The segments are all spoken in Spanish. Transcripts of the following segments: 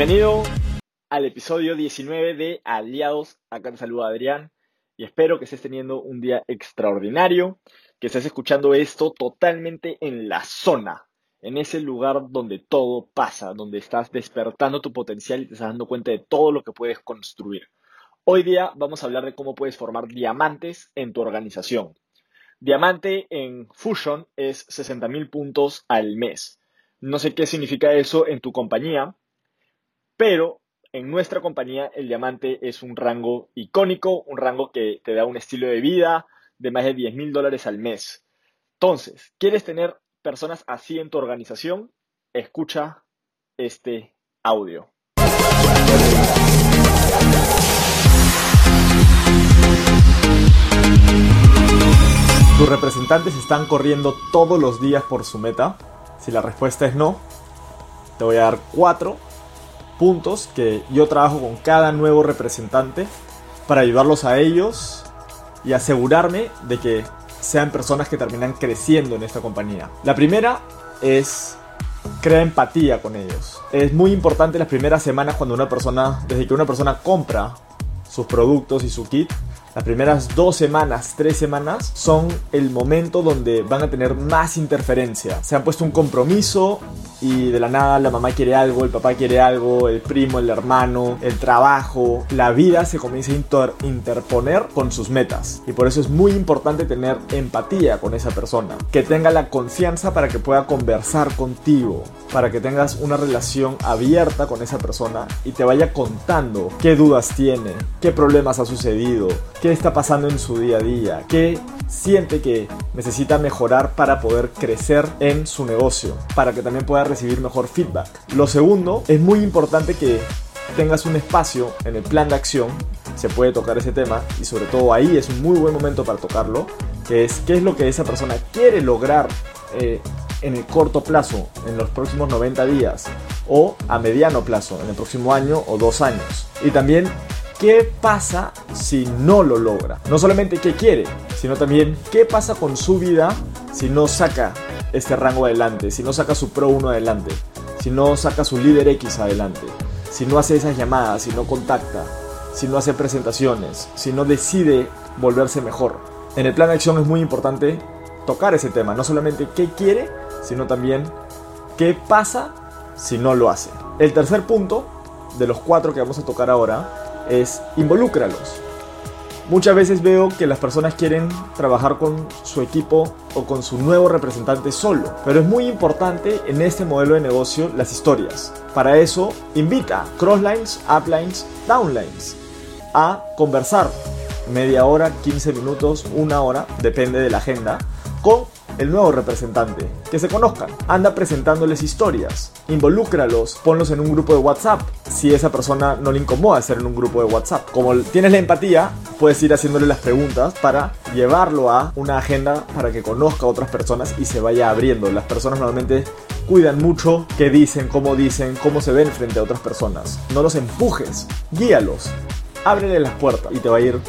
Bienvenido al episodio 19 de Aliados. Acá te saluda Adrián y espero que estés teniendo un día extraordinario, que estés escuchando esto totalmente en la zona, en ese lugar donde todo pasa, donde estás despertando tu potencial y te estás dando cuenta de todo lo que puedes construir. Hoy día vamos a hablar de cómo puedes formar diamantes en tu organización. Diamante en Fusion es 60.000 puntos al mes. No sé qué significa eso en tu compañía, pero en nuestra compañía el diamante es un rango icónico, un rango que te da un estilo de vida de más de 10 mil dólares al mes. Entonces, ¿quieres tener personas así en tu organización? Escucha este audio. ¿Tus representantes están corriendo todos los días por su meta? Si la respuesta es no, te voy a dar cuatro puntos que yo trabajo con cada nuevo representante para ayudarlos a ellos y asegurarme de que sean personas que terminan creciendo en esta compañía. La primera es crear empatía con ellos. Es muy importante las primeras semanas cuando una persona, desde que una persona compra sus productos y su kit, las primeras dos semanas, tres semanas, son el momento donde van a tener más interferencia. Se han puesto un compromiso y de la nada la mamá quiere algo, el papá quiere algo, el primo, el hermano, el trabajo, la vida se comienza a interponer con sus metas. Y por eso es muy importante tener empatía con esa persona, que tenga la confianza para que pueda conversar contigo, para que tengas una relación abierta con esa persona y te vaya contando qué dudas tiene, qué problemas ha sucedido, qué está pasando en su día a día, qué siente que necesita mejorar para poder crecer en su negocio, para que también pueda recibir mejor feedback. Lo segundo, es muy importante que tengas un espacio en el plan de acción, se puede tocar ese tema y sobre todo ahí es un muy buen momento para tocarlo, es qué es lo que esa persona quiere lograr eh, en el corto plazo, en los próximos 90 días, o a mediano plazo, en el próximo año o dos años. Y también qué pasa si no lo logra. No solamente qué quiere, sino también qué pasa con su vida si no saca este rango adelante, si no saca su Pro 1 adelante, si no saca su líder X adelante, si no hace esas llamadas, si no contacta, si no hace presentaciones, si no decide volverse mejor. En el plan de acción es muy importante tocar ese tema, no solamente qué quiere, sino también qué pasa si no lo hace. El tercer punto, de los cuatro que vamos a tocar ahora, es involúcralos. Muchas veces veo que las personas quieren trabajar con su equipo o con su nuevo representante solo, pero es muy importante en este modelo de negocio las historias. Para eso, invita crosslines, uplines, downlines a conversar media hora, 15 minutos, una hora, depende de la agenda, con el nuevo representante, que se conozcan, anda presentándoles historias, involúcralos, ponlos en un grupo de WhatsApp, si esa persona no le incomoda estar en un grupo de WhatsApp. Como tienes la empatía, puedes ir haciéndole las preguntas para llevarlo a una agenda para que conozca a otras personas y se vaya abriendo. Las personas normalmente cuidan mucho qué dicen, cómo dicen, cómo se ven frente a otras personas. No los empujes, guíalos, ábrele las puertas y te va a ir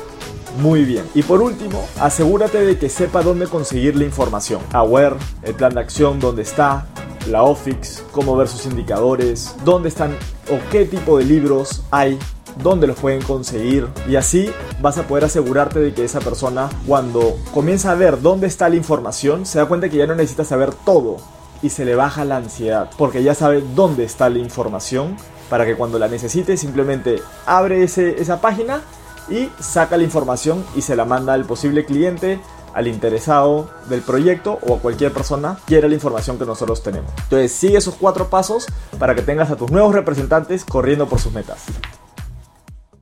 muy bien. Y por último, asegúrate de que sepa dónde conseguir la información. Aware, el plan de acción, dónde está, la OFIX, cómo ver sus indicadores, dónde están o qué tipo de libros hay dónde los pueden conseguir y así vas a poder asegurarte de que esa persona cuando comienza a ver dónde está la información se da cuenta que ya no necesita saber todo y se le baja la ansiedad porque ya sabe dónde está la información para que cuando la necesite simplemente abre ese, esa página y saca la información y se la manda al posible cliente, al interesado del proyecto o a cualquier persona que quiera la información que nosotros tenemos. Entonces sigue esos cuatro pasos para que tengas a tus nuevos representantes corriendo por sus metas.